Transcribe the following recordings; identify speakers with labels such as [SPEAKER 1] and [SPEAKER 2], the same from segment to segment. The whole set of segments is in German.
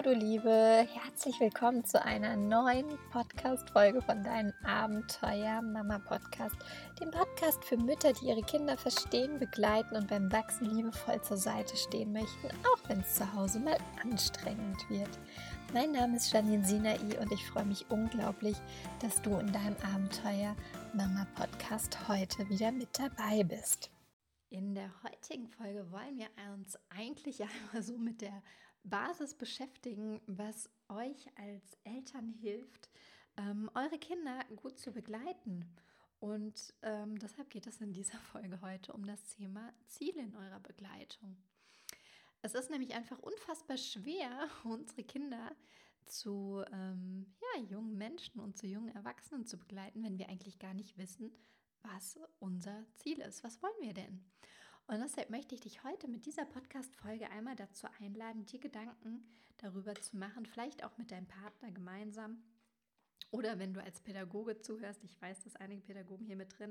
[SPEAKER 1] Hallo, du Liebe, herzlich willkommen zu einer neuen Podcast-Folge von deinem Abenteuer Mama Podcast, dem Podcast für Mütter, die ihre Kinder verstehen, begleiten und beim Wachsen liebevoll zur Seite stehen möchten, auch wenn es zu Hause mal anstrengend wird. Mein Name ist Janine Sinai und ich freue mich unglaublich, dass du in deinem Abenteuer Mama Podcast heute wieder mit dabei bist. In der heutigen Folge wollen wir uns eigentlich einmal so mit der Basis beschäftigen, was euch als Eltern hilft, ähm, eure Kinder gut zu begleiten. Und ähm, deshalb geht es in dieser Folge heute um das Thema Ziele in eurer Begleitung. Es ist nämlich einfach unfassbar schwer, unsere Kinder zu ähm, ja, jungen Menschen und zu jungen Erwachsenen zu begleiten, wenn wir eigentlich gar nicht wissen, was unser Ziel ist. Was wollen wir denn? Und deshalb möchte ich dich heute mit dieser Podcast-Folge einmal dazu einladen, dir Gedanken darüber zu machen, vielleicht auch mit deinem Partner gemeinsam. Oder wenn du als Pädagoge zuhörst, ich weiß, dass einige Pädagogen hier mit drin,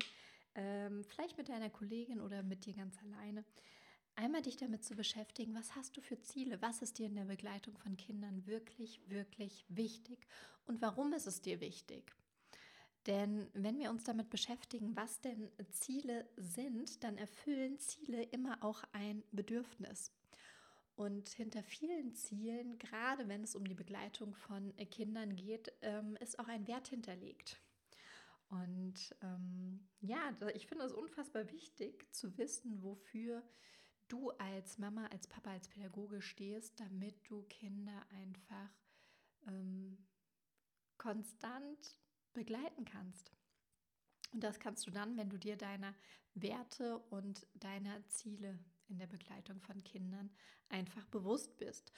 [SPEAKER 1] ähm, vielleicht mit deiner Kollegin oder mit dir ganz alleine, einmal dich damit zu beschäftigen, was hast du für Ziele, was ist dir in der Begleitung von Kindern wirklich, wirklich wichtig und warum ist es dir wichtig? Denn wenn wir uns damit beschäftigen, was denn Ziele sind, dann erfüllen Ziele immer auch ein Bedürfnis. Und hinter vielen Zielen, gerade wenn es um die Begleitung von Kindern geht, ähm, ist auch ein Wert hinterlegt. Und ähm, ja, ich finde es unfassbar wichtig zu wissen, wofür du als Mama, als Papa, als Pädagoge stehst, damit du Kinder einfach ähm, konstant begleiten kannst. Und das kannst du dann, wenn du dir deiner Werte und deiner Ziele in der Begleitung von Kindern einfach bewusst bist.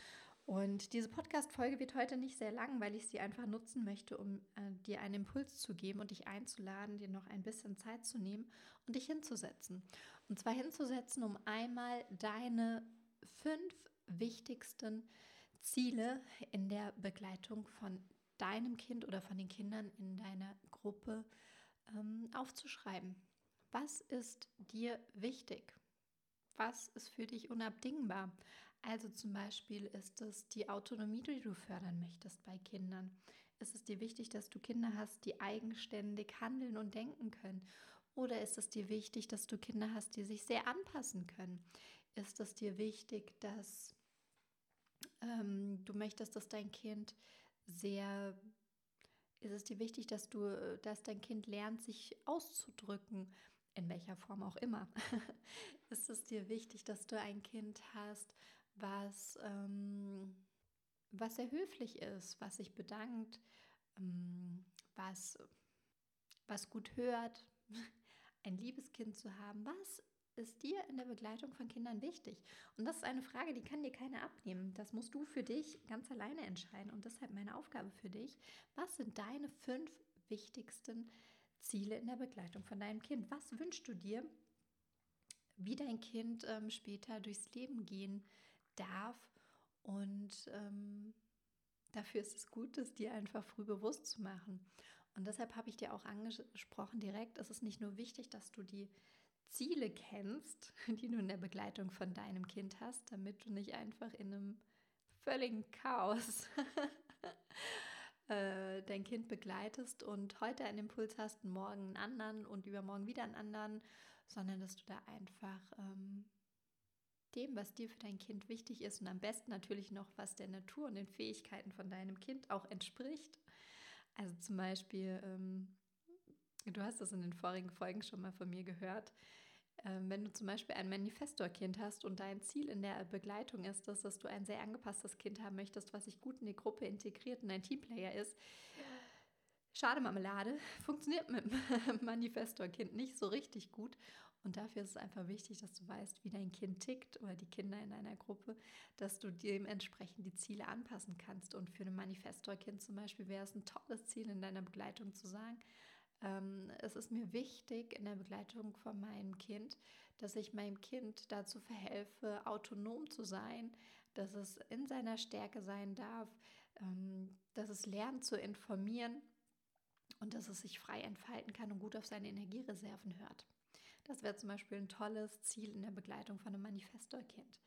[SPEAKER 1] Und diese Podcast-Folge wird heute nicht sehr lang, weil ich sie einfach nutzen möchte, um äh, dir einen Impuls zu geben und dich einzuladen, dir noch ein bisschen Zeit zu nehmen und dich hinzusetzen. Und zwar hinzusetzen, um einmal deine fünf wichtigsten Ziele in der Begleitung von deinem Kind oder von den Kindern in deiner Gruppe ähm, aufzuschreiben. Was ist dir wichtig? Was ist für dich unabdingbar? Also zum Beispiel ist es die Autonomie, die du fördern möchtest bei Kindern. Ist es dir wichtig, dass du Kinder hast, die eigenständig handeln und denken können? Oder ist es dir wichtig, dass du Kinder hast, die sich sehr anpassen können? Ist es dir wichtig, dass ähm, du möchtest, dass dein Kind sehr, ist es dir wichtig, dass du, dass dein Kind lernt, sich auszudrücken, in welcher Form auch immer. ist es dir wichtig, dass du ein Kind hast, was, ähm, was sehr höflich ist, was sich bedankt, ähm, was, was gut hört, ein liebes Kind zu haben. Was ist dir in der Begleitung von Kindern wichtig? Und das ist eine Frage, die kann dir keiner abnehmen. Das musst du für dich ganz alleine entscheiden. Und deshalb meine Aufgabe für dich, was sind deine fünf wichtigsten Ziele in der Begleitung von deinem Kind? Was wünschst du dir, wie dein Kind ähm, später durchs Leben gehen darf? Und ähm, dafür ist es gut, es dir einfach früh bewusst zu machen. Und deshalb habe ich dir auch angesprochen direkt, es ist nicht nur wichtig, dass du die Ziele kennst, die du in der Begleitung von deinem Kind hast, damit du nicht einfach in einem völligen Chaos äh, dein Kind begleitest und heute einen Impuls hast, morgen einen anderen und übermorgen wieder einen anderen, sondern dass du da einfach ähm, dem, was dir für dein Kind wichtig ist und am besten natürlich noch, was der Natur und den Fähigkeiten von deinem Kind auch entspricht. Also zum Beispiel, ähm, du hast das in den vorigen Folgen schon mal von mir gehört, wenn du zum Beispiel ein Manifestor-Kind hast und dein Ziel in der Begleitung ist, dass, dass du ein sehr angepasstes Kind haben möchtest, was sich gut in die Gruppe integriert und ein Teamplayer ist, schade Marmelade, funktioniert mit dem Manifestor-Kind nicht so richtig gut. Und dafür ist es einfach wichtig, dass du weißt, wie dein Kind tickt oder die Kinder in deiner Gruppe, dass du dementsprechend die Ziele anpassen kannst. Und für ein Manifestor-Kind zum Beispiel wäre es ein tolles Ziel in deiner Begleitung zu sagen, ähm, es ist mir wichtig in der Begleitung von meinem Kind, dass ich meinem Kind dazu verhelfe, autonom zu sein, dass es in seiner Stärke sein darf, ähm, dass es lernt zu informieren und dass es sich frei entfalten kann und gut auf seine Energiereserven hört. Das wäre zum Beispiel ein tolles Ziel in der Begleitung von einem Manifestorkind.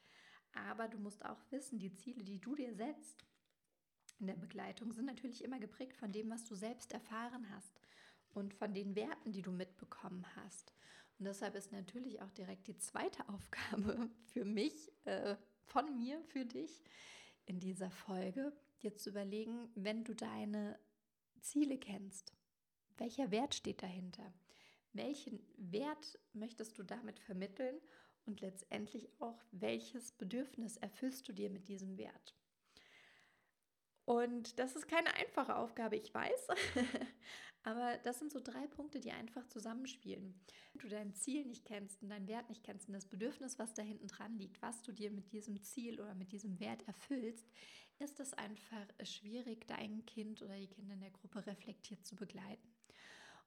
[SPEAKER 1] Aber du musst auch wissen, die Ziele, die du dir setzt, in der Begleitung sind natürlich immer geprägt von dem, was du selbst erfahren hast und von den Werten, die du mitbekommen hast. Und deshalb ist natürlich auch direkt die zweite Aufgabe für mich, äh, von mir, für dich in dieser Folge, dir zu überlegen, wenn du deine Ziele kennst, welcher Wert steht dahinter? Welchen Wert möchtest du damit vermitteln? Und letztendlich auch, welches Bedürfnis erfüllst du dir mit diesem Wert? Und das ist keine einfache Aufgabe, ich weiß. Aber das sind so drei Punkte, die einfach zusammenspielen. Wenn du dein Ziel nicht kennst und deinen Wert nicht kennst und das Bedürfnis, was da hinten dran liegt, was du dir mit diesem Ziel oder mit diesem Wert erfüllst, ist es einfach schwierig, dein Kind oder die Kinder in der Gruppe reflektiert zu begleiten.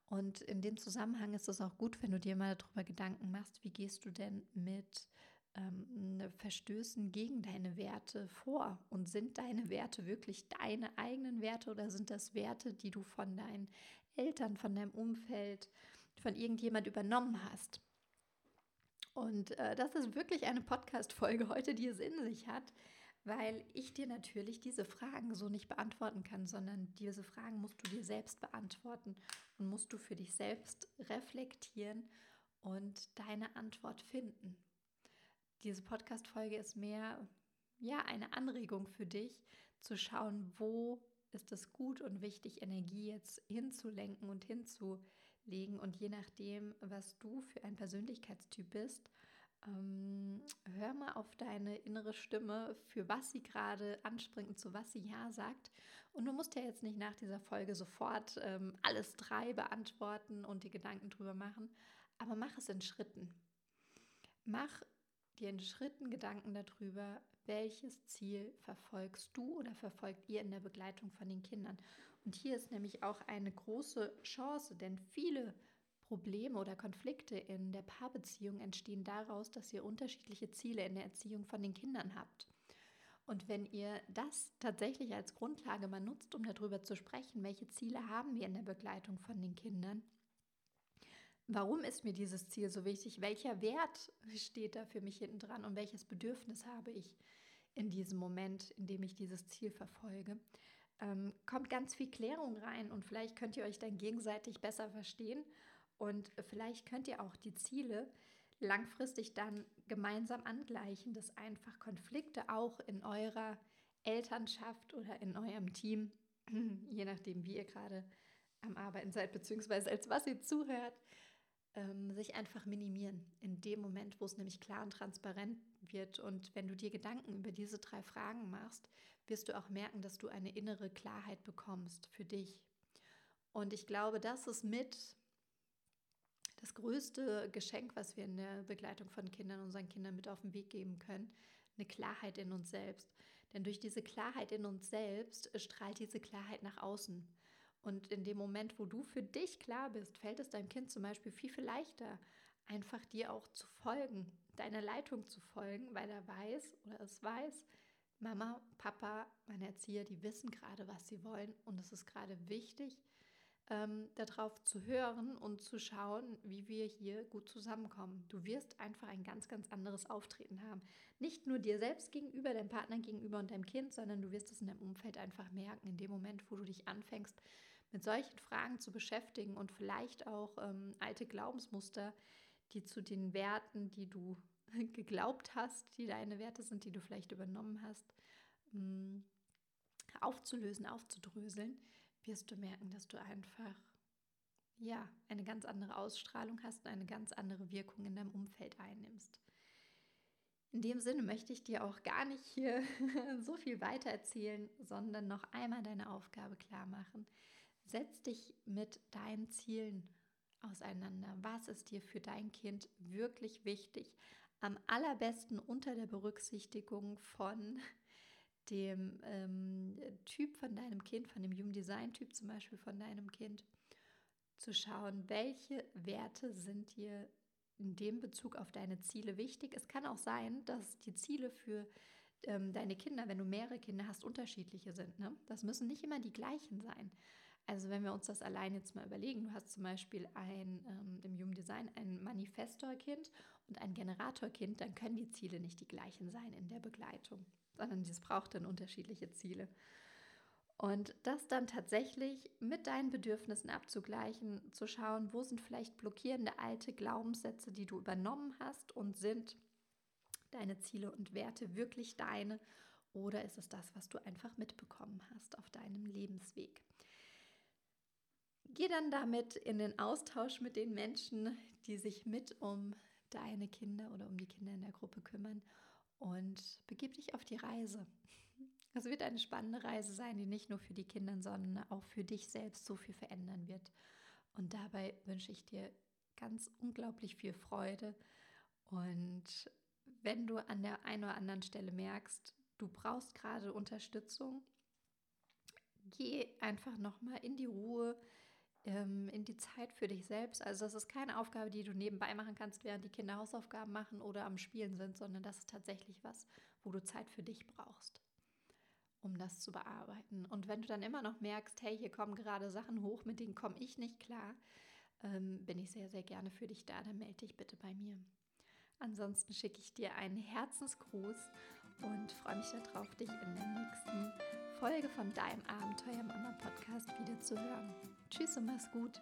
[SPEAKER 1] Und in dem Zusammenhang ist es auch gut, wenn du dir mal darüber Gedanken machst, wie gehst du denn mit ähm, Verstößen gegen deine Werte vor? Und sind deine Werte wirklich deine eigenen Werte oder sind das Werte, die du von deinen Eltern, von deinem Umfeld, von irgendjemand übernommen hast? Und äh, das ist wirklich eine Podcast-Folge heute, die es in sich hat, weil ich dir natürlich diese Fragen so nicht beantworten kann, sondern diese Fragen musst du dir selbst beantworten und musst du für dich selbst reflektieren und deine Antwort finden. Diese Podcast-Folge ist mehr ja eine Anregung für dich, zu schauen, wo ist es gut und wichtig, Energie jetzt hinzulenken und hinzulegen. Und je nachdem, was du für ein Persönlichkeitstyp bist, ähm, hör mal auf deine innere Stimme, für was sie gerade anspringt und zu was sie Ja sagt. Und du musst ja jetzt nicht nach dieser Folge sofort ähm, alles drei beantworten und die Gedanken drüber machen, aber mach es in Schritten. Mach dir in Schritten Gedanken darüber, welches Ziel verfolgst du oder verfolgt ihr in der Begleitung von den Kindern. Und hier ist nämlich auch eine große Chance, denn viele Probleme oder Konflikte in der Paarbeziehung entstehen daraus, dass ihr unterschiedliche Ziele in der Erziehung von den Kindern habt. Und wenn ihr das tatsächlich als Grundlage mal nutzt, um darüber zu sprechen, welche Ziele haben wir in der Begleitung von den Kindern, Warum ist mir dieses Ziel so wichtig? Welcher Wert steht da für mich hinten dran und welches Bedürfnis habe ich in diesem Moment, in dem ich dieses Ziel verfolge? Ähm, kommt ganz viel Klärung rein und vielleicht könnt ihr euch dann gegenseitig besser verstehen und vielleicht könnt ihr auch die Ziele langfristig dann gemeinsam angleichen, dass einfach Konflikte auch in eurer Elternschaft oder in eurem Team, je nachdem, wie ihr gerade am Arbeiten seid, beziehungsweise als was ihr zuhört, ähm, sich einfach minimieren. In dem Moment, wo es nämlich klar und transparent wird. Und wenn du dir Gedanken über diese drei Fragen machst, wirst du auch merken, dass du eine innere Klarheit bekommst für dich. Und ich glaube, das ist mit das größte Geschenk, was wir in der Begleitung von Kindern, unseren Kindern mit auf den Weg geben können, eine Klarheit in uns selbst. Denn durch diese Klarheit in uns selbst strahlt diese Klarheit nach außen. Und in dem Moment, wo du für dich klar bist, fällt es deinem Kind zum Beispiel viel, viel leichter, einfach dir auch zu folgen, deiner Leitung zu folgen, weil er weiß oder es weiß, Mama, Papa, meine Erzieher, die wissen gerade, was sie wollen und es ist gerade wichtig, ähm, darauf zu hören und zu schauen, wie wir hier gut zusammenkommen. Du wirst einfach ein ganz, ganz anderes Auftreten haben. Nicht nur dir selbst gegenüber, deinem Partner gegenüber und deinem Kind, sondern du wirst es in deinem Umfeld einfach merken, in dem Moment, wo du dich anfängst, mit solchen Fragen zu beschäftigen und vielleicht auch ähm, alte Glaubensmuster, die zu den Werten, die du geglaubt hast, die deine Werte sind, die du vielleicht übernommen hast, ähm, aufzulösen, aufzudröseln, wirst du merken, dass du einfach ja, eine ganz andere Ausstrahlung hast und eine ganz andere Wirkung in deinem Umfeld einnimmst. In dem Sinne möchte ich dir auch gar nicht hier so viel weiter erzählen, sondern noch einmal deine Aufgabe klar machen. Setz dich mit deinen Zielen auseinander. Was ist dir für dein Kind wirklich wichtig? Am allerbesten unter der Berücksichtigung von dem ähm, Typ von deinem Kind, von dem Human Design Typ zum Beispiel von deinem Kind, zu schauen, welche Werte sind dir in dem Bezug auf deine Ziele wichtig. Es kann auch sein, dass die Ziele für ähm, deine Kinder, wenn du mehrere Kinder hast, unterschiedliche sind. Ne? Das müssen nicht immer die gleichen sein. Also wenn wir uns das allein jetzt mal überlegen, du hast zum Beispiel ein, ähm, im Human Design ein Manifestorkind und ein Generatorkind, dann können die Ziele nicht die gleichen sein in der Begleitung sondern es braucht dann unterschiedliche Ziele. Und das dann tatsächlich mit deinen Bedürfnissen abzugleichen, zu schauen, wo sind vielleicht blockierende alte Glaubenssätze, die du übernommen hast und sind deine Ziele und Werte wirklich deine oder ist es das, was du einfach mitbekommen hast auf deinem Lebensweg? Geh dann damit in den Austausch mit den Menschen, die sich mit um deine Kinder oder um die Kinder in der Gruppe kümmern und begib dich auf die Reise. Es wird eine spannende Reise sein, die nicht nur für die Kinder, sondern auch für dich selbst so viel verändern wird. Und dabei wünsche ich dir ganz unglaublich viel Freude. Und wenn du an der einen oder anderen Stelle merkst, du brauchst gerade Unterstützung, geh einfach nochmal in die Ruhe, ähm, in die Zeit für dich selbst. Also das ist keine Aufgabe, die du nebenbei machen kannst, während die Kinder Hausaufgaben machen oder am Spielen sind, sondern das ist tatsächlich was, wo du Zeit für dich brauchst, um das zu bearbeiten. Und wenn du dann immer noch merkst, hey, hier kommen gerade Sachen hoch, mit denen komme ich nicht klar, ähm, bin ich sehr, sehr gerne für dich da. Dann melde dich bitte bei mir. Ansonsten schicke ich dir einen Herzensgruß und freue mich darauf, dich in der nächsten Folge von deinem Abenteuer Mama Podcast wieder zu hören. Tschüss und mach's gut.